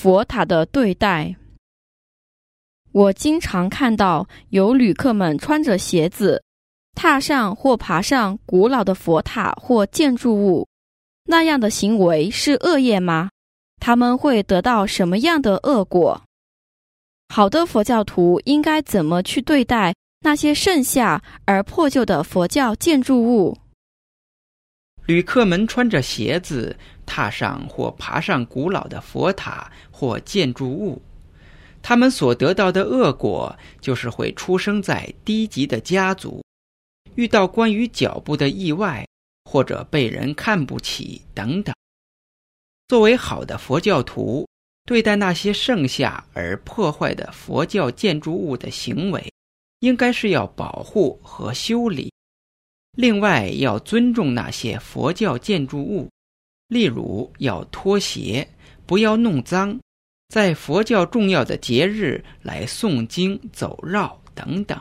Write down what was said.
佛塔的对待。我经常看到有旅客们穿着鞋子，踏上或爬上古老的佛塔或建筑物，那样的行为是恶业吗？他们会得到什么样的恶果？好的佛教徒应该怎么去对待那些剩下而破旧的佛教建筑物？旅客们穿着鞋子，踏上或爬上古老的佛塔或建筑物，他们所得到的恶果就是会出生在低级的家族，遇到关于脚步的意外，或者被人看不起等等。作为好的佛教徒，对待那些剩下而破坏的佛教建筑物的行为，应该是要保护和修理。另外，要尊重那些佛教建筑物，例如要脱鞋，不要弄脏，在佛教重要的节日来诵经、走绕等等。